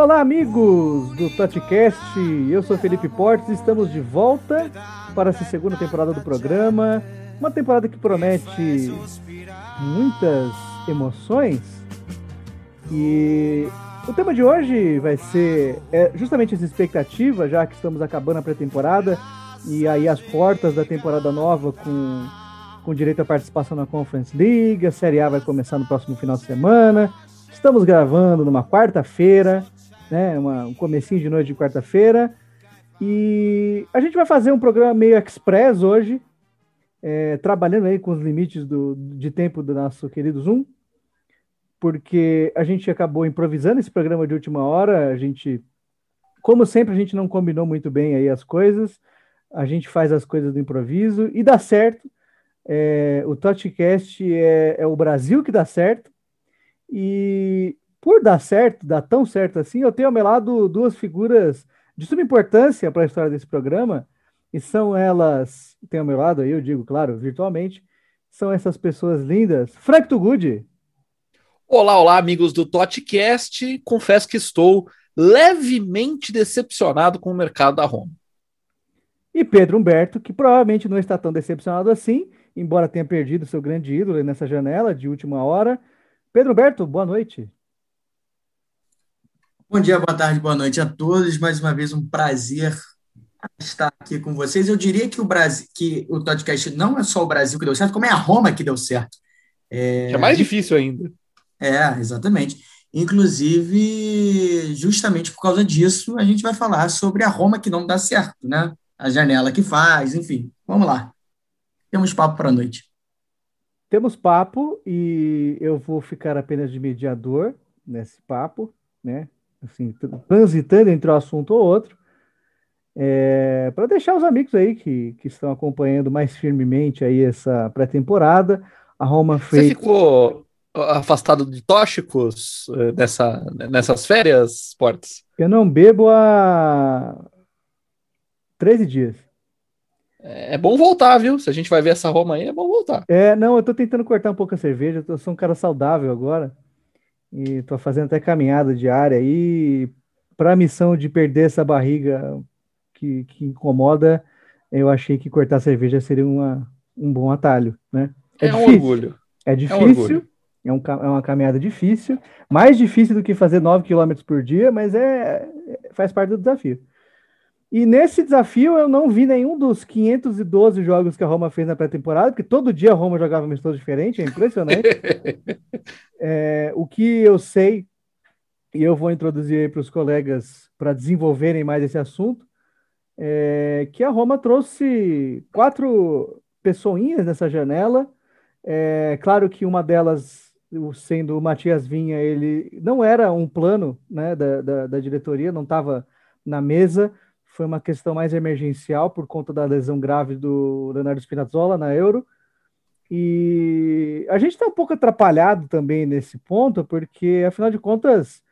Olá, amigos do Totcast. Eu sou Felipe Portes e estamos de volta para essa segunda temporada do programa. Uma temporada que promete muitas emoções. E o tema de hoje vai ser é, justamente essa expectativa, já que estamos acabando a pré-temporada e aí as portas da temporada nova com, com direito à participação na Conference League. A Série A vai começar no próximo final de semana. Estamos gravando numa quarta-feira, né? Uma, um comecinho de noite de quarta-feira. E a gente vai fazer um programa meio express hoje, é, trabalhando aí com os limites do, de tempo do nosso querido Zoom, porque a gente acabou improvisando esse programa de última hora. A gente, como sempre, a gente não combinou muito bem aí as coisas. A gente faz as coisas do improviso e dá certo. É, o Touchcast é, é o Brasil que dá certo. E por dar certo, dar tão certo assim, eu tenho ao meu lado duas figuras de suma importância para a história desse programa, e são elas, tem ao meu lado aí, eu digo, claro, virtualmente, são essas pessoas lindas. Frank Tugudi. Olá, olá, amigos do Totcast. Confesso que estou levemente decepcionado com o mercado da Roma. E Pedro Humberto, que provavelmente não está tão decepcionado assim, embora tenha perdido seu grande ídolo nessa janela de última hora. Pedro Humberto, boa noite. Bom dia, boa tarde, boa noite a todos. Mais uma vez um prazer estar aqui com vocês. Eu diria que o Brasil, que o podcast não é só o Brasil que deu certo, como é a Roma que deu certo. É, é mais difícil ainda. É, exatamente. Inclusive, justamente por causa disso, a gente vai falar sobre a Roma que não dá certo, né? A janela que faz, enfim. Vamos lá. Temos papo para a noite. Temos papo e eu vou ficar apenas de mediador nesse papo, né? Assim, transitando entre um assunto ou outro, é, para deixar os amigos aí que, que estão acompanhando mais firmemente aí essa pré-temporada. A Roma fez. Você ficou afastado de tóxicos eh, nessa, nessas férias, Portes? Eu não bebo há 13 dias. É, é bom voltar, viu? Se a gente vai ver essa Roma aí, é bom voltar. É, não, eu tô tentando cortar um pouco a cerveja, eu sou um cara saudável agora. E tô fazendo até caminhada diária aí. Para a missão de perder essa barriga que, que incomoda, eu achei que cortar cerveja seria uma, um bom atalho, né? É, é um orgulho. É difícil. É, um é, um, é, uma caminhada difícil, mais difícil do que fazer 9 km por dia, mas é, é faz parte do desafio. E nesse desafio eu não vi nenhum dos 512 jogos que a Roma fez na pré-temporada, porque todo dia a Roma jogava um amistoso diferente, é impressionante. é, o que eu sei, e eu vou introduzir aí para os colegas para desenvolverem mais esse assunto, é que a Roma trouxe quatro pessoinhas nessa janela. É, claro que uma delas, sendo o Matias Vinha, ele não era um plano né, da, da, da diretoria, não estava na mesa foi uma questão mais emergencial por conta da lesão grave do Leonardo Spinazzola na Euro. E a gente está um pouco atrapalhado também nesse ponto, porque afinal de contas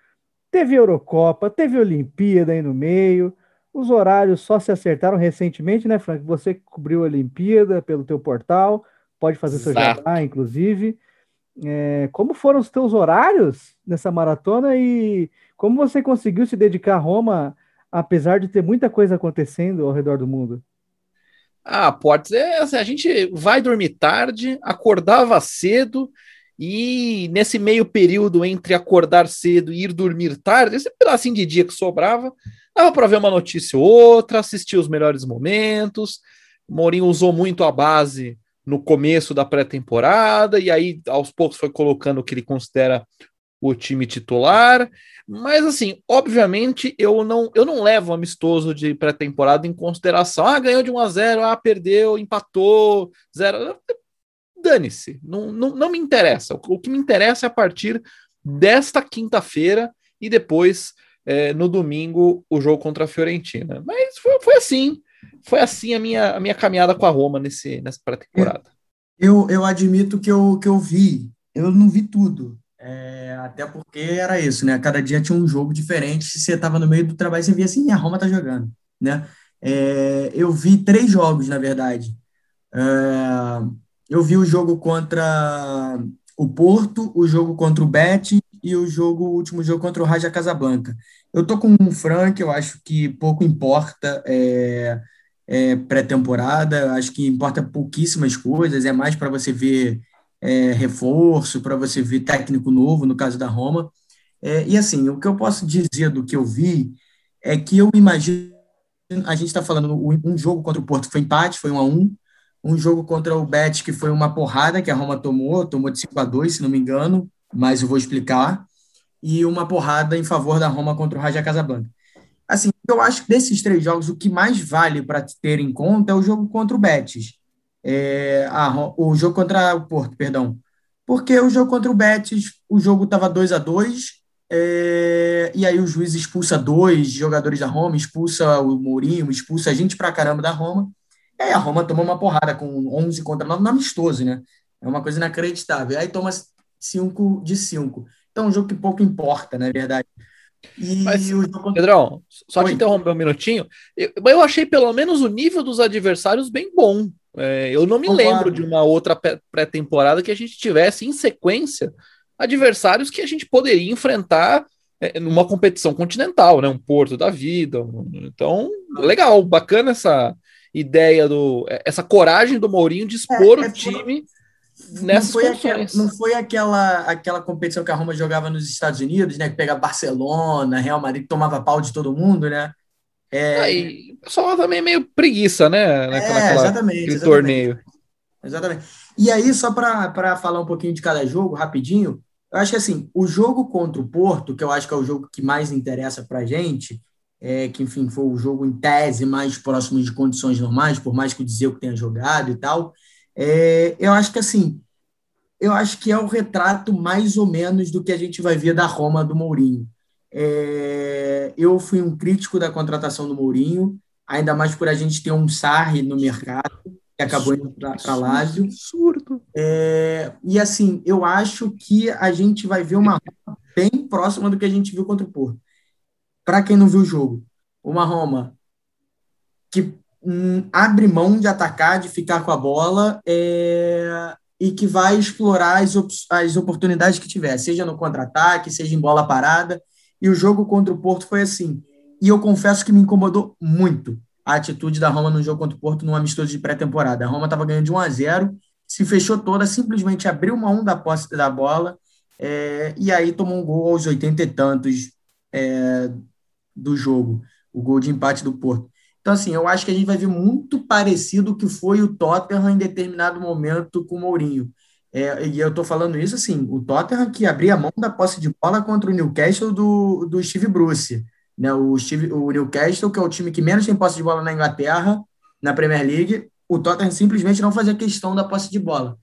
teve Eurocopa, teve Olimpíada aí no meio, os horários só se acertaram recentemente, né, Frank? Você cobriu a Olimpíada pelo teu portal, pode fazer Exato. seu jabá, inclusive. É, como foram os teus horários nessa maratona e como você conseguiu se dedicar a Roma apesar de ter muita coisa acontecendo ao redor do mundo? Ah, Portes, é, assim, a gente vai dormir tarde, acordava cedo, e nesse meio período entre acordar cedo e ir dormir tarde, esse pedacinho de dia que sobrava, dava para ver uma notícia ou outra, assistir os melhores momentos. O Mourinho usou muito a base no começo da pré-temporada, e aí aos poucos foi colocando o que ele considera o time titular. Mas assim, obviamente eu não eu não levo amistoso de pré-temporada em consideração. Ah, ganhou de 1 a 0, ah, perdeu, empatou, zero. Dane-se, não, não, não me interessa. O que me interessa é a partir desta quinta-feira e depois é, no domingo o jogo contra a Fiorentina. Mas foi, foi assim, foi assim a minha, a minha caminhada com a Roma nesse, nessa pré-temporada. Eu, eu admito que eu, que eu vi, eu não vi tudo, é, até porque era isso, né? Cada dia tinha um jogo diferente. Se você estava no meio do trabalho, você via assim, a Roma tá jogando, né? É, eu vi três jogos, na verdade. É, eu vi o jogo contra o Porto, o jogo contra o Betis e o jogo, o último jogo contra o Raja Casablanca. Eu tô com o Frank, eu acho que pouco importa é, é, pré-temporada, acho que importa pouquíssimas coisas, é mais para você ver é, reforço, para você ver técnico novo, no caso da Roma. É, e assim, o que eu posso dizer do que eu vi é que eu imagino, a gente está falando um jogo contra o Porto foi empate, foi um a um, um jogo contra o Betis que foi uma porrada que a Roma tomou, tomou de 5 a 2 se não me engano, mas eu vou explicar, e uma porrada em favor da Roma contra o Raja Casablanca. Assim, eu acho que desses três jogos, o que mais vale para ter em conta é o jogo contra o Betis. É, o jogo contra o Porto, perdão. Porque o jogo contra o Betis, o jogo estava 2 a 2 é, e aí o juiz expulsa dois jogadores da Roma, expulsa o Mourinho, expulsa a gente pra caramba da Roma. E aí a Roma toma uma porrada com 11 contra 9 no amistoso, né? É uma coisa inacreditável. Aí toma 5 de 5. Então, é um jogo que pouco importa, na verdade. E Mas, o jogo... Pedrão, só Oi. te interromper um minutinho. Eu, eu achei pelo menos o nível dos adversários bem bom. É, eu não me Concordo. lembro de uma outra pré-temporada que a gente tivesse em sequência adversários que a gente poderia enfrentar é, numa competição continental, né? Um Porto da vida. Então, legal, bacana essa ideia do essa coragem do Mourinho de expor é, é, o time nessas não foi, aquela, não foi aquela, aquela competição que a Roma jogava nos Estados Unidos, né? Que pega Barcelona, Real Madrid, tomava pau de todo mundo, né? É... Aí, o pessoal também é meio preguiça, né? Naquela, é, exatamente, exatamente. torneio. Exatamente. E aí, só para falar um pouquinho de cada jogo, rapidinho, eu acho que assim, o jogo contra o Porto, que eu acho que é o jogo que mais interessa para a gente, é, que enfim foi o jogo em tese mais próximo de condições normais, por mais que o Dzeu tenha jogado e tal, é, eu acho que assim, eu acho que é o retrato mais ou menos do que a gente vai ver da Roma do Mourinho. É, eu fui um crítico da contratação do Mourinho, ainda mais por a gente ter um Sarri no mercado, que acabou indo para Lazio. Absurdo. É, e assim, eu acho que a gente vai ver uma Roma bem próxima do que a gente viu contra o Porto. Para quem não viu o jogo, uma Roma que hum, abre mão de atacar, de ficar com a bola é, e que vai explorar as, as oportunidades que tiver, seja no contra-ataque, seja em bola parada. E o jogo contra o Porto foi assim. E eu confesso que me incomodou muito a atitude da Roma no jogo contra o Porto num amistoso de pré-temporada. A Roma estava ganhando de 1 a 0, se fechou toda, simplesmente abriu uma 1 da posse da bola é, e aí tomou um gol aos 80 e tantos é, do jogo, o gol de empate do Porto. Então, assim, eu acho que a gente vai ver muito parecido o que foi o Tottenham em determinado momento com o Mourinho. É, e eu estou falando isso assim, o Tottenham que abria a mão da posse de bola contra o Newcastle do, do Steve Bruce. Né? O, Steve, o Newcastle, que é o time que menos tem posse de bola na Inglaterra, na Premier League, o Tottenham simplesmente não fazia questão da posse de bola.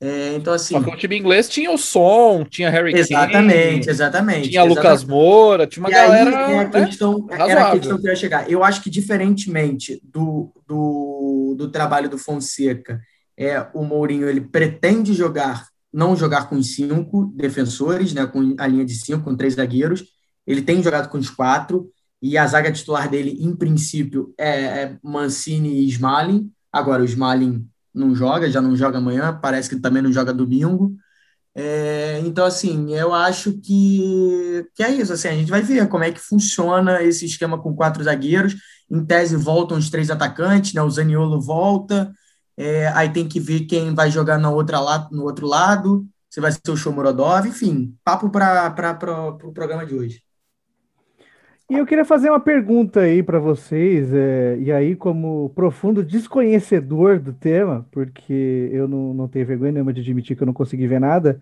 É, então, assim. Só que o time inglês tinha o som, tinha Harry Exatamente, Kane, exatamente. Tinha exatamente. Lucas Moura, tinha uma e galera. Aí, é a né, questão, né, era a questão que eu ia chegar. Eu acho que, diferentemente do, do, do trabalho do Fonseca, é, o Mourinho ele pretende jogar, não jogar com cinco defensores, né, com a linha de cinco, com três zagueiros ele tem jogado com os quatro, e a zaga titular dele, em princípio, é, é Mancini e Smalling. Agora, o Smalling não joga, já não joga amanhã, parece que também não joga domingo. É, então, assim, eu acho que, que é isso. Assim, a gente vai ver como é que funciona esse esquema com quatro zagueiros. Em tese, voltam os três atacantes, né? O Zaniolo volta. É, aí tem que ver quem vai jogar na outra no outro lado. Se vai ser o Shomurodov. Enfim, papo para o pro programa de hoje. E eu queria fazer uma pergunta aí para vocês, é, e aí, como profundo desconhecedor do tema, porque eu não, não tenho vergonha nenhuma de admitir que eu não consegui ver nada,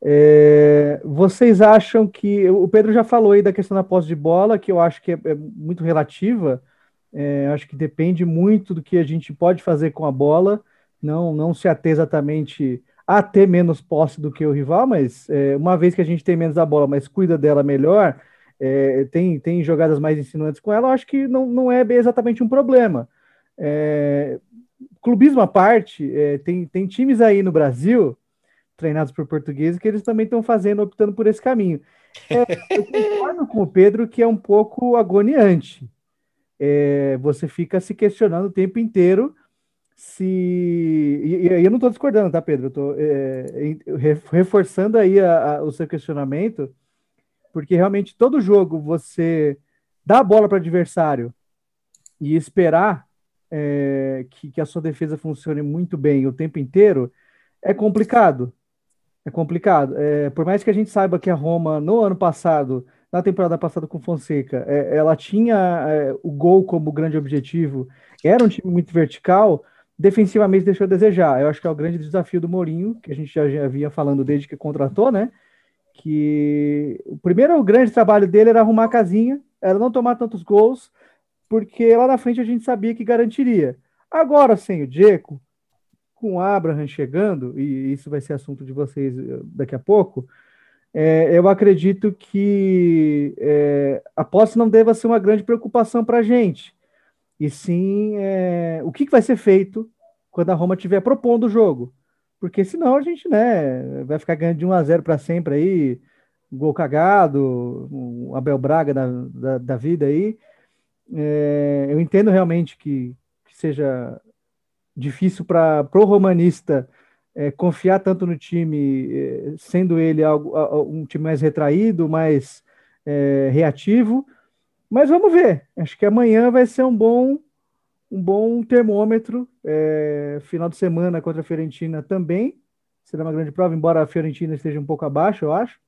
é, vocês acham que. O Pedro já falou aí da questão da posse de bola, que eu acho que é, é muito relativa, é, acho que depende muito do que a gente pode fazer com a bola, não, não se ater exatamente a ter menos posse do que o rival, mas é, uma vez que a gente tem menos a bola, mas cuida dela melhor é, tem, tem jogadas mais insinuantes com ela, acho que não, não é exatamente um problema. É, clubismo à parte, é, tem, tem times aí no Brasil, treinados por portugueses, que eles também estão fazendo, optando por esse caminho. É, eu concordo com o Pedro que é um pouco agoniante. É, você fica se questionando o tempo inteiro se e, e eu não estou discordando, tá, Pedro? Eu estou é, reforçando aí a, a, o seu questionamento, porque realmente todo jogo você dá a bola para o adversário e esperar é, que, que a sua defesa funcione muito bem o tempo inteiro é complicado. É complicado. É, por mais que a gente saiba que a Roma, no ano passado, na temporada passada com Fonseca, é, ela tinha é, o gol como grande objetivo, era um time muito vertical, defensivamente deixou a desejar. Eu acho que é o grande desafio do Mourinho, que a gente já, já vinha falando desde que contratou, né? Que o primeiro grande trabalho dele era arrumar a casinha, era não tomar tantos gols, porque lá na frente a gente sabia que garantiria. Agora, sem o Diego, com o Abraham chegando, e isso vai ser assunto de vocês eh, daqui a pouco, é, eu acredito que é, a posse não deva ser uma grande preocupação para a gente. E sim, é, o que, que vai ser feito quando a Roma estiver propondo o jogo. Porque senão a gente né, vai ficar ganhando de 1 a 0 para sempre aí, gol cagado, um Abel Braga da, da, da vida aí. É, eu entendo realmente que, que seja difícil para o romanista é, confiar tanto no time, é, sendo ele algo, um time mais retraído, mais é, reativo. Mas vamos ver. Acho que amanhã vai ser um bom, um bom termômetro. É, final de semana contra a Fiorentina também será uma grande prova, embora a Fiorentina esteja um pouco abaixo, eu acho.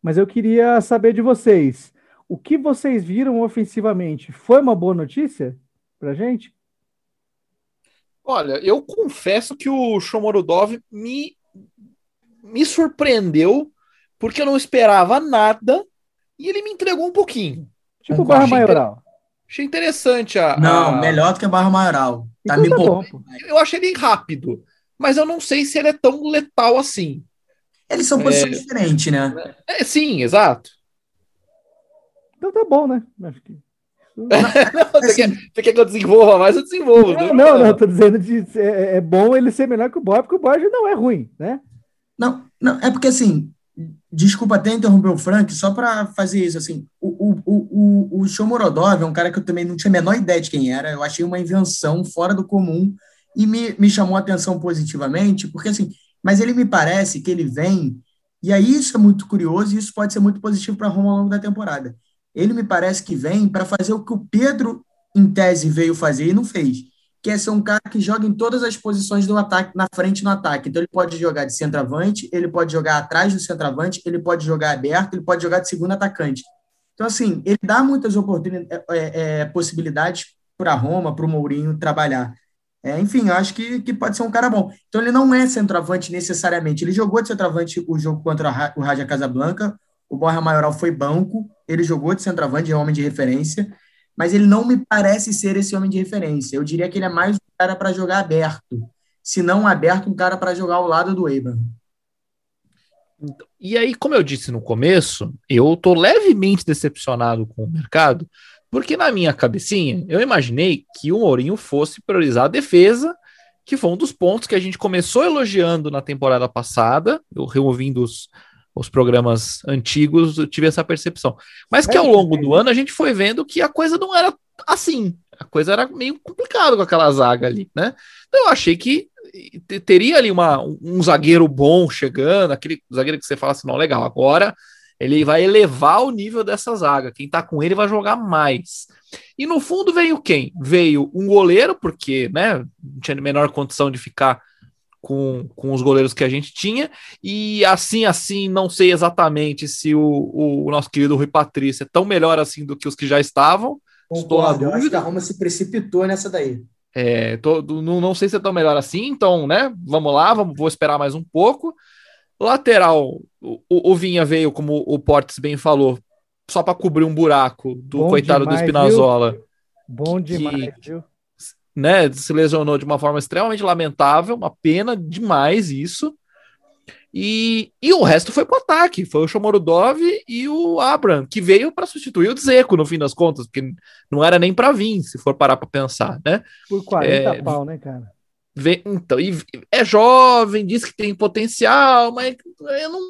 Mas eu queria saber de vocês. O que vocês viram ofensivamente? Foi uma boa notícia para gente? Olha, eu confesso que o Shomorodov me, me surpreendeu, porque eu não esperava nada e ele me entregou um pouquinho. Tipo Barra Maioral. Inter... Achei interessante a. Não, a... melhor do que a Barra Maioral. Tá então me tá Eu achei ele rápido, mas eu não sei se ele é tão letal assim. Eles são posições é... diferentes, né? É, sim, exato. Então tá bom, né? Acho que não, você, quer, você, quer, que eu desenvolva mais? Eu desenvolvo. Não, não, não, tô dizendo que é, é, bom ele ser melhor que o Borja, porque o Borja não é ruim, né? Não, não, é porque assim, desculpa até interromper o Frank, só para fazer isso, assim, o, o, o, o Shomorodov é um cara que eu também não tinha a menor ideia de quem era, eu achei uma invenção fora do comum e me, me chamou a atenção positivamente, porque assim, mas ele me parece que ele vem, e aí isso é muito curioso e isso pode ser muito positivo para Roma ao longo da temporada ele me parece que vem para fazer o que o Pedro, em tese, veio fazer e não fez, que é ser um cara que joga em todas as posições do ataque, na frente no ataque. Então, ele pode jogar de centroavante, ele pode jogar atrás do centroavante, ele pode jogar aberto, ele pode jogar de segundo atacante. Então, assim, ele dá muitas oportunidades, é, é, é possibilidades para Roma, para o Mourinho trabalhar. É, enfim, eu acho que, que pode ser um cara bom. Então, ele não é centroavante necessariamente. Ele jogou de centroavante o jogo contra o Raja Casablanca, o Borja Maioral foi banco, ele jogou de centroavante, é homem de referência, mas ele não me parece ser esse homem de referência. Eu diria que ele é mais um cara para jogar aberto, se não aberto, um cara para jogar ao lado do Abraham. E aí, como eu disse no começo, eu tô levemente decepcionado com o mercado, porque na minha cabecinha eu imaginei que o Mourinho fosse priorizar a defesa, que foi um dos pontos que a gente começou elogiando na temporada passada, eu removendo os, os programas antigos, eu tive essa percepção. Mas que ao é, longo do ano a gente foi vendo que a coisa não era assim. A coisa era meio complicada com aquela zaga ali, né? Então, eu achei que teria ali uma, um zagueiro bom chegando, aquele zagueiro que você fala assim, não, legal, agora ele vai elevar o nível dessa zaga. Quem tá com ele vai jogar mais. E no fundo veio quem? Veio um goleiro, porque né, não tinha menor condição de ficar com, com os goleiros que a gente tinha, e assim, assim, não sei exatamente se o, o nosso querido Rui Patrício é tão melhor assim do que os que já estavam. Estou na dúvida. Eu acho que a Roma se precipitou nessa daí. É, tô, não, não sei se é tão melhor assim, então, né? Vamos lá, vamos, vou esperar mais um pouco. Lateral, o, o Vinha veio, como o Portes bem falou, só para cobrir um buraco do Bom coitado demais, do Spinazzola. Viu? Bom demais, que, viu? Né, se lesionou de uma forma extremamente lamentável, uma pena demais isso. E, e o resto foi para o ataque, foi o Shomorodov e o Abram, que veio para substituir o Dzeko no fim das contas, porque não era nem para vir, se for parar para pensar, né? Por 40 é, pau, né, cara? Vem, então, e é jovem, diz que tem potencial, mas eu não,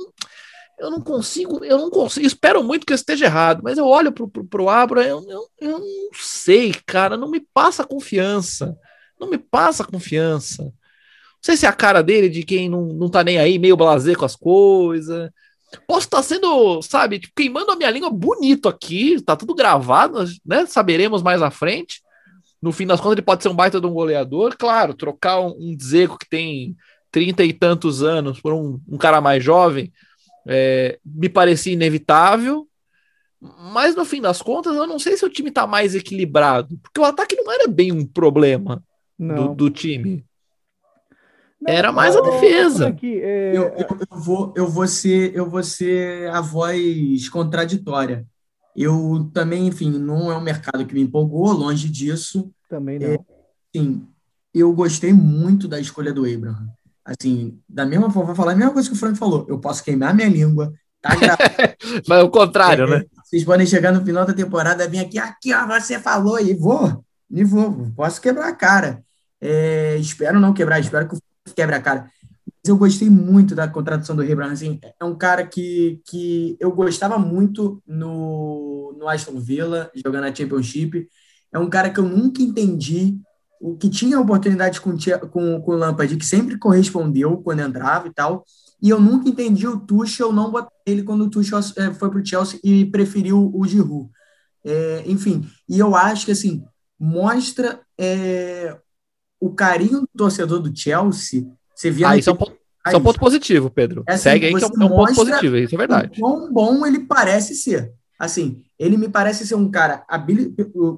eu não consigo, eu não consigo, espero muito que eu esteja errado, mas eu olho pro, pro, pro Abra, eu, eu, eu não sei, cara, não me passa confiança, não me passa confiança. sei se é a cara dele de quem não, não tá nem aí, meio blazer com as coisas. Posso estar tá sendo, sabe, tipo, queimando a minha língua bonito aqui, tá tudo gravado, né? Saberemos mais à frente. No fim das contas, ele pode ser um baita de um goleador. Claro, trocar um, um que tem trinta e tantos anos por um, um cara mais jovem é, me parecia inevitável. Mas no fim das contas, eu não sei se o time tá mais equilibrado, porque o ataque não era bem um problema do, do, time. Não, era mais a defesa. Aqui, é... eu, eu, eu, vou, eu, vou ser, eu vou ser a voz contraditória. Eu também, enfim, não é um mercado que me empolgou, longe disso. Também não. É, sim, eu gostei muito da escolha do Abraham. Assim, da mesma forma, vou falar a mesma coisa que o Frank falou. Eu posso queimar minha língua, tá Mas é o contrário, é, né? Vocês podem chegar no final da temporada, vir aqui, aqui, ó, você falou, e vou, e vou, posso quebrar a cara. É, espero não quebrar, espero que o quebre a cara. Mas eu gostei muito da contratação do Rebran. Assim, é um cara que, que eu gostava muito no, no Aston Villa, jogando a Championship. É um cara que eu nunca entendi o que tinha oportunidade com, com, com o Lampard, que sempre correspondeu quando entrava e tal, e eu nunca entendi o Tuchel não botar ele quando o Tuchel é, foi para o Chelsea e preferiu o Giroud. É, enfim, e eu acho que assim mostra é, o carinho do torcedor do Chelsea. Você via ah, isso é um ponto, isso é um ponto positivo, Pedro. É assim, Segue aí que é um, é um ponto positivo, isso é verdade. O quão bom ele parece ser. Assim, ele me parece ser um cara,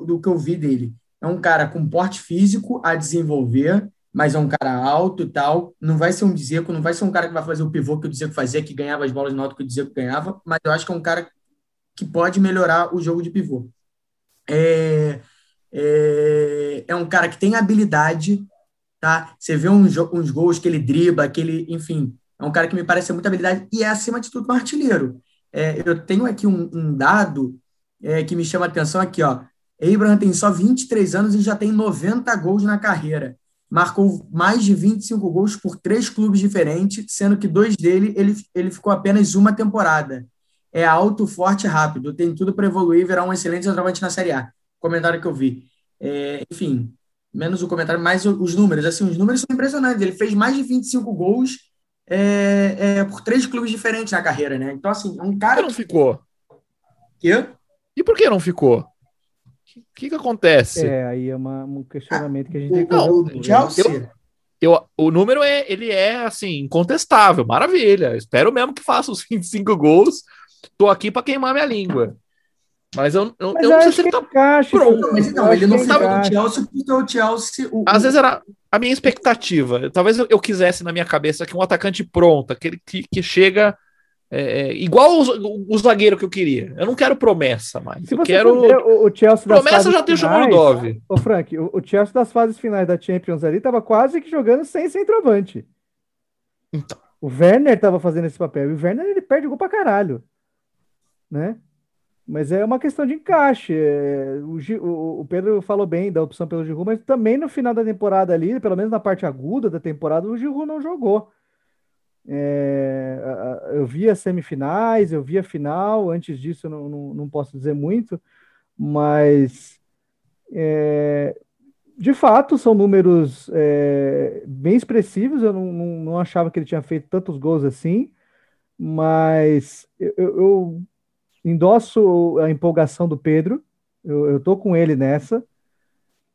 do que eu vi dele, é um cara com porte físico a desenvolver, mas é um cara alto e tal. Não vai ser um Dzeko, não vai ser um cara que vai fazer o pivô que o Dzeko fazia, que ganhava as bolas no alto que o Dzeko ganhava, mas eu acho que é um cara que pode melhorar o jogo de pivô. É, é, é um cara que tem habilidade, tá? Você vê uns, uns gols que ele dribla, que ele, enfim, é um cara que me parece muita habilidade e é, acima de tudo, um artilheiro. É, eu tenho aqui um, um dado é, que me chama a atenção aqui, ó. Abraham tem só 23 anos e já tem 90 gols na carreira. Marcou mais de 25 gols por três clubes diferentes, sendo que dois dele ele, ele ficou apenas uma temporada. É alto, forte e rápido. Tem tudo para evoluir e virar um excelente centroavante na Série A. Comentário que eu vi. É, enfim, menos o comentário, mais os números. Assim, os números são impressionantes. Ele fez mais de 25 gols é, é, por três clubes diferentes na carreira, né? Então, assim, é um cara. Por que não ficou? Quê? E por que não ficou? O que, que acontece? É, aí é uma, um questionamento que a gente tem que não. Chelsea. Eu, eu, o número é, ele é assim, incontestável, maravilha. Espero mesmo que faça os 25 gols. Tô aqui para queimar minha língua. Mas eu, eu, mas eu não sei se ele tá encaixa, pronto. Mas não, ele não estava no Chelsea porque o Chelsea. O, Às vezes era a minha expectativa. Talvez eu, eu quisesse na minha cabeça que um atacante pronto, aquele que, que chega é, é, igual o, o, zagueiro que eu queria. Eu não quero promessa mais. Se eu quero. O, o Chelsea promessa já tem o Shomurodov. Ô, Frank, o, o, Chelsea das fases finais da Champions ali tava quase que jogando sem centroavante. Então. O Werner tava fazendo esse papel. E o Werner ele perde gol pra caralho. Né? Mas é uma questão de encaixe. É, o, o, Pedro falou bem da opção pelo Giroud, mas também no final da temporada ali, pelo menos na parte aguda da temporada, o Giroud não jogou. É, eu vi as semifinais, eu vi a final, antes disso eu não, não, não posso dizer muito, mas é, de fato são números é, bem expressivos. Eu não, não, não, achava que ele tinha feito tantos gols assim, mas eu, eu endosso a empolgação do Pedro, eu, eu tô com ele nessa.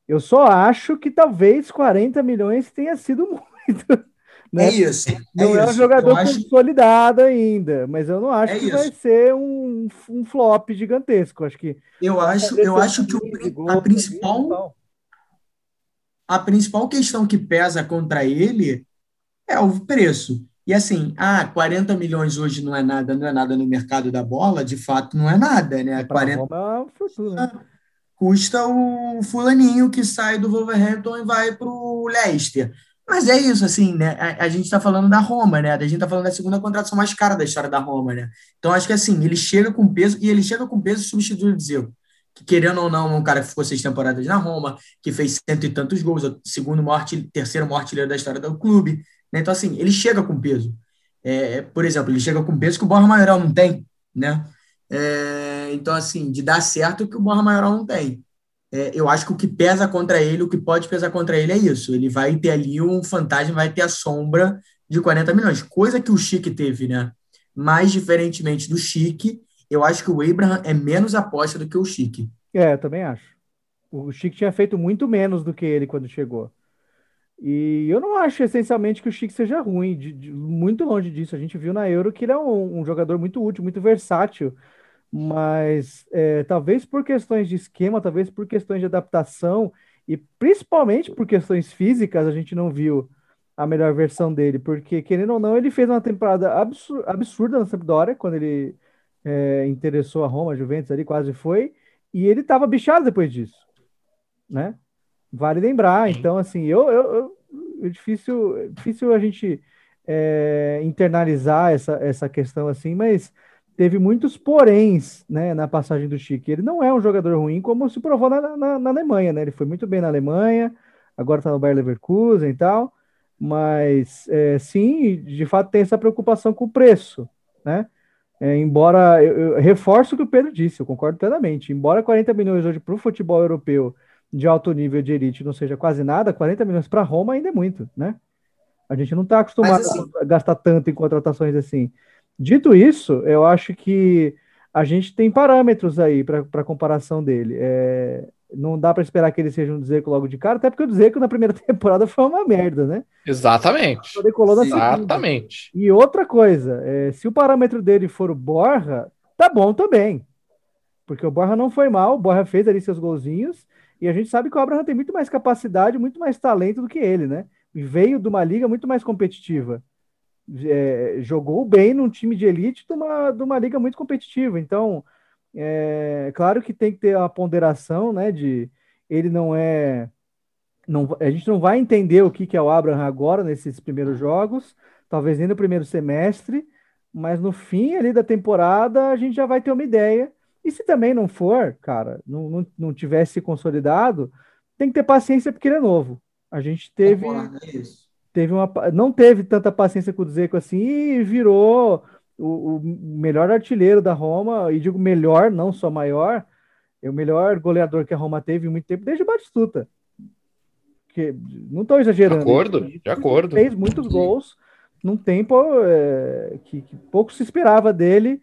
Eu só acho que talvez 40 milhões tenha sido muito. Né? É isso. É não é, um jogador acho... consolidado ainda, mas eu não acho é que isso. vai ser um, um flop gigantesco. Acho que eu acho, eu acho que o, a principal a principal questão que pesa contra ele é o preço. E assim, ah, 40 milhões hoje não é nada, não é nada no mercado da bola, de fato não é nada, né? 40 é custa o fulaninho que sai do Wolverhampton e vai para o Leicester. Mas é isso, assim, né? A, a gente está falando da Roma, né? A gente está falando da segunda contratação mais cara da história da Roma, né? Então, acho que assim, ele chega com peso, e ele chega com peso substitui o Dzeko. Que, querendo ou não, é um cara que ficou seis temporadas na Roma, que fez cento e tantos gols, o segundo maior, terceiro maior artilheiro da história do clube. Né? Então, assim, ele chega com peso. É, por exemplo, ele chega com peso que o Borja Maioral não tem, né? É, então, assim, de dar certo que o Borja Maioral não tem. É, eu acho que o que pesa contra ele, o que pode pesar contra ele é isso. Ele vai ter ali um fantasma, vai ter a sombra de 40 milhões, coisa que o Chique teve, né? Mais diferentemente do Chique, eu acho que o Abraham é menos aposta do que o Chique. É, eu também acho. O Chique tinha feito muito menos do que ele quando chegou. E eu não acho essencialmente que o Chique seja ruim, de, de, muito longe disso. A gente viu na Euro que ele é um, um jogador muito útil, muito versátil, mas é, talvez por questões de esquema, talvez por questões de adaptação e principalmente por questões físicas, a gente não viu a melhor versão dele, porque querendo ou não, ele fez uma temporada absur absurda na Sampdoria, quando ele é, interessou a Roma, a Juventus ali quase foi, e ele estava bichado depois disso, né? Vale lembrar, então assim, eu, eu, eu é difícil, é difícil a gente é, internalizar essa, essa questão assim, mas teve muitos poréns né, na passagem do Chique. Ele não é um jogador ruim, como se provou na, na, na Alemanha, né? Ele foi muito bem na Alemanha, agora está no Bayer Leverkusen e tal, mas é, sim, de fato tem essa preocupação com o preço, né? É, embora eu, eu, reforço o que o Pedro disse, eu concordo plenamente. Embora 40 milhões hoje para o futebol europeu de alto nível de elite não seja quase nada, 40 milhões para Roma ainda é muito, né? A gente não está acostumado assim, a gastar tanto em contratações assim. Dito isso, eu acho que a gente tem parâmetros aí para comparação dele. É, não dá para esperar que ele seja um Dzeko logo de cara, até porque o Dzeko na primeira temporada foi uma merda, né? Exatamente. Exatamente. E outra coisa, é, se o parâmetro dele for o Borra, tá bom também. Porque o Borra não foi mal, o Borra fez ali seus golzinhos, e a gente sabe que o Abraham tem muito mais capacidade, muito mais talento do que ele, né? E veio de uma liga muito mais competitiva é, jogou bem num time de elite de uma, de uma liga muito competitiva. Então, é claro que tem que ter a ponderação, né? De ele não é. Não, a gente não vai entender o que, que é o Abraham agora nesses primeiros jogos, talvez nem no primeiro semestre, mas no fim ali da temporada a gente já vai ter uma ideia. E se também não for, cara, não, não, não tivesse consolidado, tem que ter paciência porque ele é novo. A gente teve. É isso teve uma, não teve tanta paciência com o Dzeko assim e virou o, o, melhor artilheiro da Roma, e digo melhor, não só maior, é o melhor goleador que a Roma teve em muito tempo, desde o Batistuta. Que, não estou exagerando. De acordo, de acordo. Fez muitos gols num tempo é, que, que, pouco se esperava dele.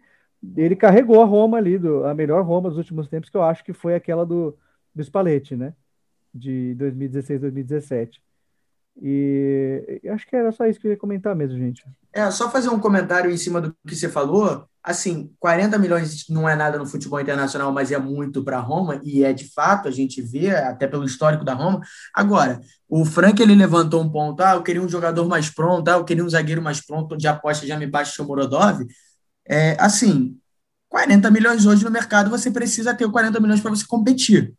Ele carregou a Roma ali, do, a melhor Roma dos últimos tempos, que eu acho que foi aquela do, do Spalletti, né? De 2016, 2017. E acho que era só isso que eu ia comentar mesmo, gente. É, só fazer um comentário em cima do que você falou. Assim, 40 milhões não é nada no futebol internacional, mas é muito para Roma, e é de fato, a gente vê, até pelo histórico da Roma. Agora, o Frank ele levantou um ponto: ah, eu queria um jogador mais pronto, ah, eu queria um zagueiro mais pronto, de aposta já me baixa o Morodov. É, assim, 40 milhões hoje no mercado, você precisa ter 40 milhões para você competir.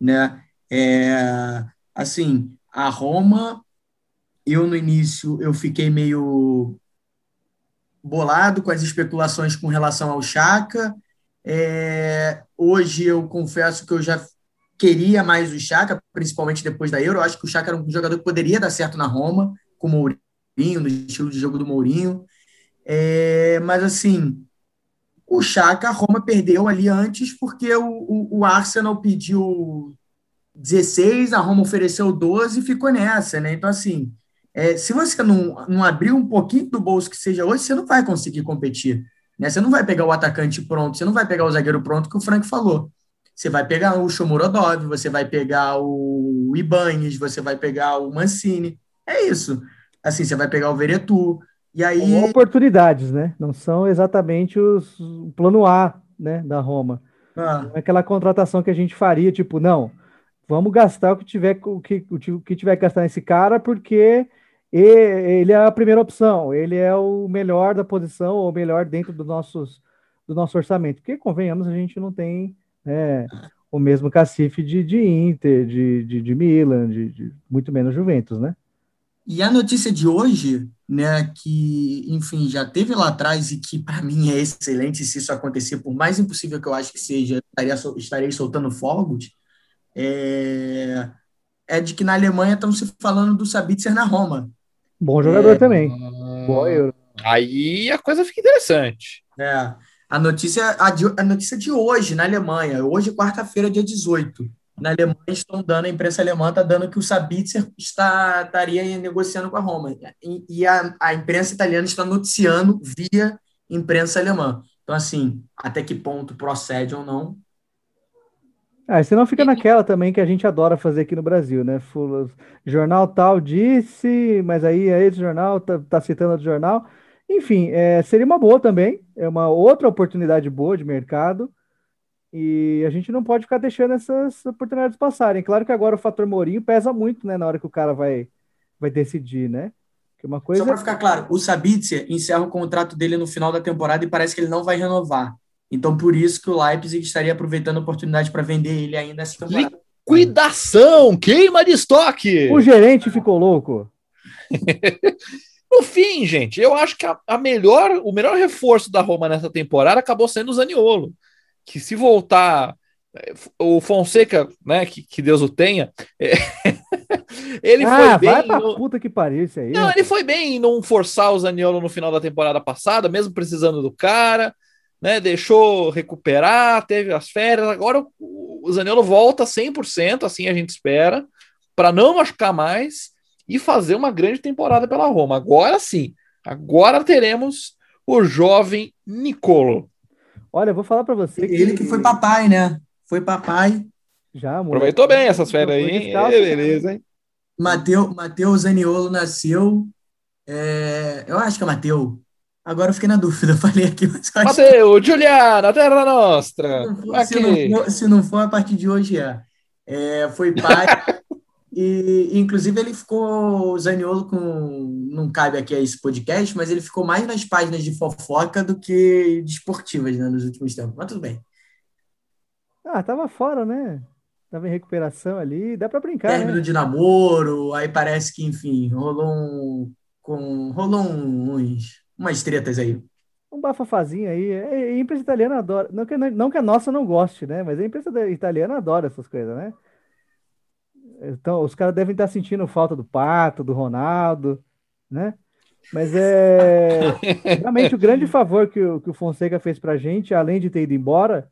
Né? É, assim, a Roma eu no início eu fiquei meio bolado com as especulações com relação ao Chaka. É, hoje eu confesso que eu já queria mais o Chaka, principalmente depois da Euro. Eu acho que o Chaka era um jogador que poderia dar certo na Roma, com o Mourinho, no estilo de jogo do Mourinho. É, mas assim, o Chaka, a Roma perdeu ali antes porque o, o, o Arsenal pediu 16, a Roma ofereceu 12 e ficou nessa, né? Então, assim, é, se você não, não abrir um pouquinho do bolso que seja hoje, você não vai conseguir competir. Né? Você não vai pegar o atacante pronto, você não vai pegar o zagueiro pronto que o Frank falou. Você vai pegar o Shomurodov, você vai pegar o Ibanez, você vai pegar o Mancini. É isso. Assim, você vai pegar o Veretu. E aí. São oportunidades, né? Não são exatamente os, o plano A né, da Roma. Ah. Não é aquela contratação que a gente faria, tipo, não, vamos gastar o que tiver, o que, o que tiver que gastar nesse cara, porque ele é a primeira opção, ele é o melhor da posição, ou melhor dentro do, nossos, do nosso orçamento. Porque, convenhamos, a gente não tem né, o mesmo cacife de, de Inter, de, de, de Milan, de, de, muito menos Juventus, né? E a notícia de hoje, né, que, enfim, já teve lá atrás e que para mim é excelente se isso acontecer, por mais impossível que eu acho que seja, estaria, estarei soltando fogos, é, é de que na Alemanha estão se falando do Sabitzer na Roma. Bom jogador é, também. Bom euro. Aí a coisa fica interessante. É. A notícia, a, de, a notícia de hoje na Alemanha, hoje, quarta-feira, dia 18. na Alemanha estão dando, a imprensa alemã está dando que o Sabitzer está, estaria negociando com a Roma. E, e a, a imprensa italiana está noticiando via imprensa alemã. Então, assim, até que ponto procede ou não, ah, você não fica naquela também que a gente adora fazer aqui no Brasil, né? Jornal tal disse, mas aí esse jornal tá, tá citando outro jornal. Enfim, é, seria uma boa também, é uma outra oportunidade boa de mercado. E a gente não pode ficar deixando essas oportunidades passarem. Claro que agora o fator Mourinho pesa muito, né, na hora que o cara vai, vai decidir, né? Que uma coisa... Só para ficar claro, o Sabitzer encerra o contrato dele no final da temporada e parece que ele não vai renovar. Então, por isso que o Leipzig estaria aproveitando a oportunidade para vender ele ainda essa temporada. Liquidação! Queima de estoque! O gerente ficou louco. no fim, gente, eu acho que a, a, melhor, o melhor reforço da Roma nessa temporada acabou sendo o Zaniolo. Que se voltar eh, o Fonseca, né, que, que Deus o tenha, é, ele ah, foi bem. Vai pra no... puta que isso aí. Não, ele foi bem em não forçar o Zaniolo no final da temporada passada, mesmo precisando do cara né? Deixou recuperar, teve as férias. Agora o, Zaniolo volta 100%, assim a gente espera, para não machucar mais e fazer uma grande temporada pela Roma. Agora sim, agora teremos o jovem Nicolo. Olha, eu vou falar para você que... ele que foi papai, né? Foi papai. Já, amor. Aproveitou bem essas férias aí, hein? É, beleza, hein? Mateu, Mateu Zaniolo nasceu. É, eu acho que é Mateu. Agora eu fiquei na dúvida, falei aqui, mas acho Mateu, Juliana, Terra Nostra. Se não, for, se, não for, se não for, a partir de hoje é. é foi pai. e, inclusive, ele ficou, o Zaniolo, com. Não cabe aqui a esse podcast, mas ele ficou mais nas páginas de fofoca do que de esportivas né, nos últimos tempos. Mas tudo bem. Ah, tava fora, né? Tava em recuperação ali, dá para brincar. Término né? de namoro, aí parece que, enfim, rolou um. Com, rolou uns umas tretas aí. Um bafafazinho aí. A imprensa italiana adora. Não que, não que a nossa não goste, né? Mas a imprensa italiana adora essas coisas, né? Então, os caras devem estar sentindo falta do Pato, do Ronaldo, né? Mas é realmente o grande favor que o, que o Fonseca fez pra gente, além de ter ido embora,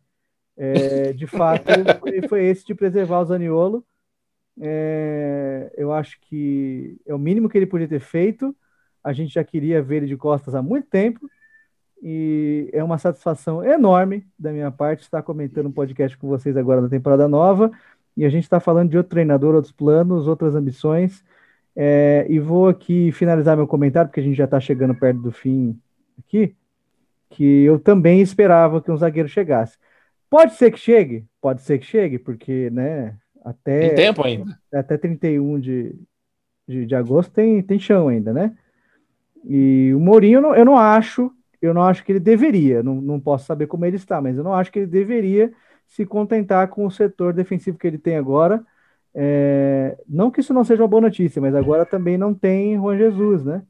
é, de fato, foi, foi, esse de preservar o Zaniolo. É, eu acho que é o mínimo que ele podia ter feito. A gente já queria ver ele de costas há muito tempo e é uma satisfação enorme da minha parte estar comentando um podcast com vocês agora na temporada nova. E a gente está falando de outro treinador, outros planos, outras ambições. É, e vou aqui finalizar meu comentário, porque a gente já está chegando perto do fim aqui, que eu também esperava que um zagueiro chegasse. Pode ser que chegue? Pode ser que chegue, porque, né, até... Tem tempo ainda. Até 31 de, de, de agosto tem, tem chão ainda, né? E o Mourinho, eu não, acho, eu não acho que ele deveria, não, não posso saber como ele está, mas eu não acho que ele deveria se contentar com o setor defensivo que ele tem agora. É, não que isso não seja uma boa notícia, mas agora também não tem Juan Jesus, né?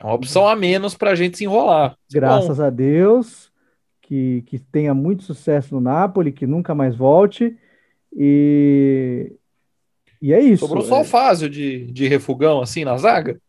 É uma opção a menos para a gente se enrolar. Graças Bom. a Deus, que, que tenha muito sucesso no Napoli, que nunca mais volte. E, e é isso. Sobrou só o. Fásio de, de refugão assim na zaga?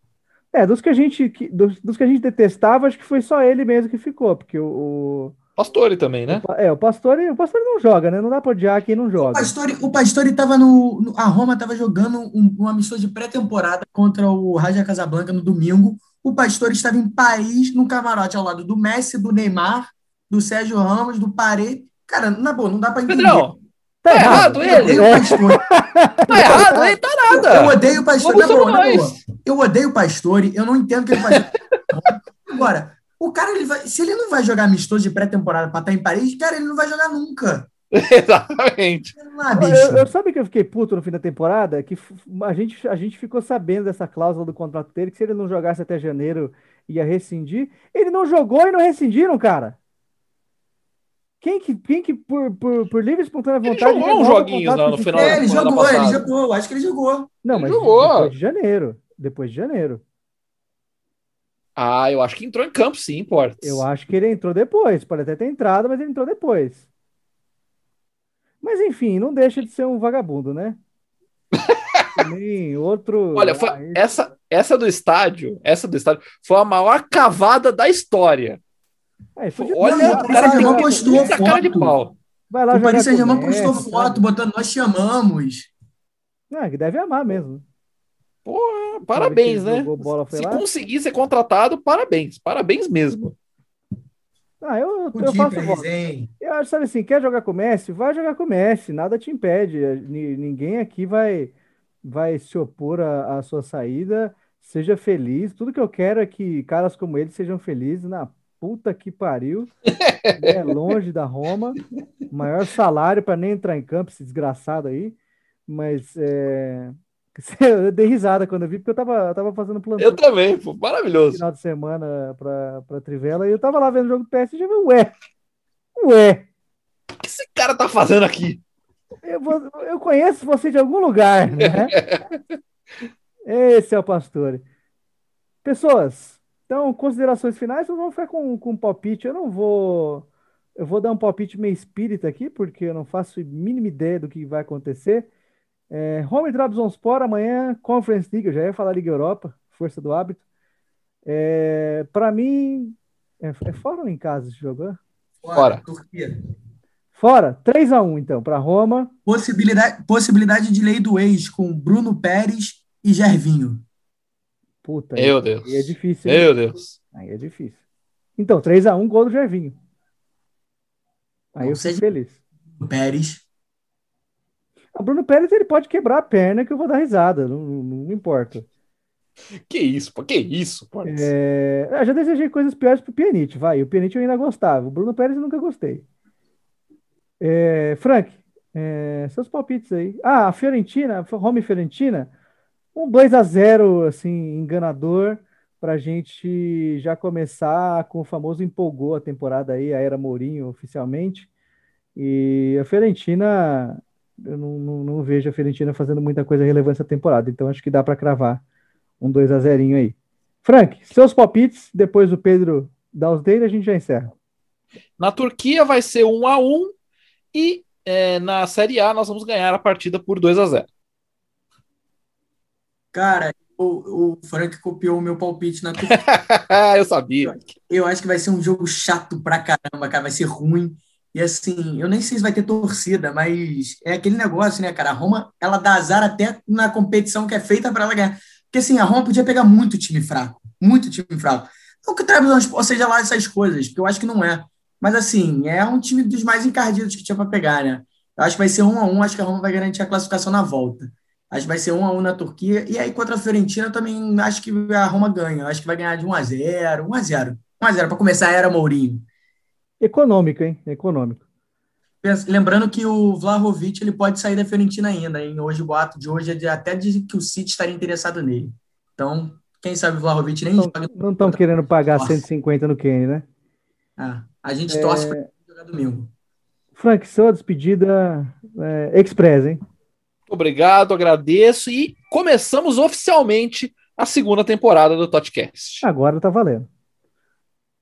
É, dos que a gente dos, dos, que a gente detestava, acho que foi só ele mesmo que ficou, porque o, o... Pastore também, né? O, é, o Pastore, o Pastore não joga, né? Não dá pra odiar quem não joga. O Pastore, o Pastore tava no, no a Roma tava jogando um, uma missão de pré-temporada contra o Raja Casablanca no domingo. O Pastore estava em Paris, no camarote ao lado do Messi, do Neymar, do Sérgio Ramos, do Paré. Cara, na boa, não dá pra entender. Pedrão, Tá, tá errado, ele. Eu odeio Tá errado, ele tá nada. Eu odeio o pastor. Na boa, na boa. Eu odeio o pastor e eu não entendo que ele faz. Agora, o cara, ele vai, se ele não vai jogar amistoso de pré-temporada para estar em Paris, cara, ele não vai jogar nunca. Exatamente. Ah, eu, eu, sabe que eu fiquei puto no fim da temporada? Que a gente, a gente ficou sabendo dessa cláusula do contrato dele, que se ele não jogasse até janeiro ia rescindir. Ele não jogou e não rescindiram, cara. Quem que, quem que por, por, por livre e espontânea vontade. Ele jogou uns joguinhos lá no final é, ele jogou, ele jogou, acho que ele jogou. Não, ele mas jogou. depois de janeiro. Depois de janeiro. Ah, eu acho que entrou em campo, sim, Portes. Eu acho que ele entrou depois. Pode até ter entrado, mas ele entrou depois. Mas enfim, não deixa de ser um vagabundo, né? Também outro. Olha, foi, ah, essa, essa do estádio, essa do estádio, foi a maior cavada da história. É, Olha, o cara tem uma postura cara de pau. Vai lá o Paris Saint-Germain postou foto, sabe? botando nós chamamos. Não, é que deve amar mesmo. Pô, parabéns, né? bola, Se lá? conseguir ser contratado, parabéns. Parabéns mesmo. Ah, eu, eu Podia, faço voto. hein? Eu acho, sabe assim, quer jogar com o Messi? Vai jogar com o Messi, nada te impede. Ni- Ninguém aqui vai, vai se opor à, à sua saída. Seja feliz. Tudo que eu quero é que caras como ele sejam felizes na puta que pariu. É longe da Roma. Maior salário para nem entrar em campo, esse desgraçado aí. Mas é... eu dei risada quando eu vi, porque eu tava, eu tava fazendo plantão Eu também, pô. Maravilhoso. final de semana pra, pra Trivela e eu tava lá vendo o jogo do PSG e vi, ué, ué. O que esse cara tá fazendo aqui? Eu, vou- eu conheço você de algum lugar, né? Esse é o Pastore. Pessoas, então, considerações finais, vocês vão ficar com, com um palpite. Eu não vou. Eu vou dar um palpite meio espírita aqui, porque eu não faço a mínima ideia do que vai acontecer. É, Home Trabzonspor amanhã, Conference League, eu já ia falar Liga Europa, força do hábito. É, para mim, é, é fora ou em casa esse jogo? é? Fora. Turquia. Fora, 3x1 então, para Roma. Possibilidade, possibilidade de lei do ex com Bruno Pérez e Gervinho. Puta, Meu aí- Deus. aí é difícil. Meu Deus. Aí é difícil. Então, 3x1, gol do Gervinho. Aí Não eu fico feliz. Pérez. O Bruno Pérez ele pode quebrar a perna que eu vou dar risada, não, não- não importa. Que isso, pô. Que isso, pô. É, eu já desejei coisas piores pro Pjanic, vai. O Pjanic eu ainda gostava. O Bruno Pérez eu nunca gostei. É, Frank, é, seus palpites aí. Ah, a Fiorentina, Roma e Fiorentina, um 2 a 0 assim, enganador, pra gente já começar com o famoso empolgou a temporada aí, a era Mourinho oficialmente. E a Fiorentina, eu não, não, não vejo a Fiorentina fazendo muita coisa relevante essa temporada, então acho que dá pra cravar um 2 a 0 aí. Frank, seus palpites, depois o Pedro dá os dele, a gente já encerra. Na Turquia vai ser 1 a 1 e é, na Série A nós vamos ganhar a partida por 2 a 0 Cara, o, o Frank copiou o meu palpite na. Eu sabia. Eu acho que vai ser um jogo chato pra caramba, cara. Vai ser ruim. E assim, eu nem sei se vai ter torcida, mas é aquele negócio, né, cara? A Roma, ela dá azar até na competição que é feita para ela ganhar. Porque assim, a Roma podia pegar muito time fraco, muito time fraco. Não que o Trabzonspor seja lá essas coisas, porque eu acho que não é. Mas assim, é um time dos mais encardidos que tinha para pegar, né? Eu acho que vai ser um a um, acho que a Roma vai garantir a classificação na volta. Acho que vai ser um a um na Turquia. E aí contra a Fiorentina eu também acho que a Roma ganha. Acho que vai ganhar de 1 a 0 1 a 0 1 a 0 para começar a era Mourinho. Econômico, hein? Econômico. Lembrando que o Vlahovic ele pode sair da Fiorentina ainda, hein? Hoje o boato de hoje é de, até de que o City estaria interessado nele. Então, quem sabe o Vlahovic nem. Não estão querendo pagar Nossa. 150 no Kane, né? Ah, a gente torce para ele jogar domingo. Frank, sua despedida é, express, hein? Obrigado, agradeço e começamos oficialmente a segunda temporada do Totcast. Agora tá valendo.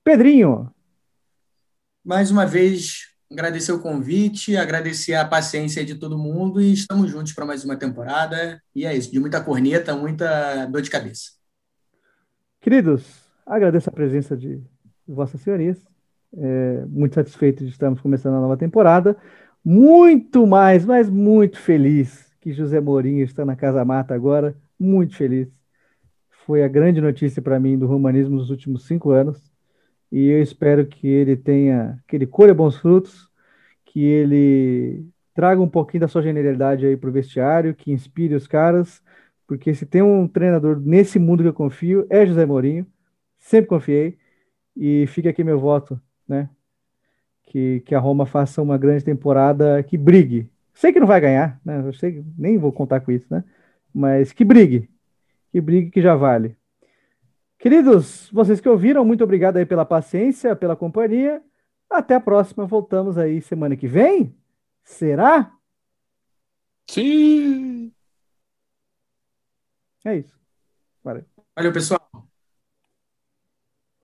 Pedrinho, Mais uma vez, agradecer o convite, agradecer a paciência de todo mundo e estamos juntos para mais uma temporada. E é isso, de muita corneta, muita dor de cabeça. queridos, agradeço a presença de Vossas Senhorias. É, muito satisfeito de estarmos começando a nova temporada. Muito mais, mas muito feliz que José Mourinho está na Casa Mata agora. Muito feliz. Foi a grande notícia para mim do romanismo nos últimos cinco anos. E eu espero que ele tenha, que ele colha bons frutos, que ele traga um pouquinho da sua genialidade aí para o vestiário, que inspire os caras, porque se tem um treinador nesse mundo que eu confio, é José Mourinho. Sempre confiei. E fica aqui meu voto, né? Que, que a Roma faça uma grande temporada, que brigue. Sei que não vai ganhar, né? Eu sei, nem vou contar com isso, né? Mas que brigue. Que brigue que já vale. Queridos, vocês que ouviram, muito obrigado aí pela paciência, pela companhia. Até a próxima. Voltamos aí semana que vem. Será? Sim! É isso. Valeu. Valeu, pessoal.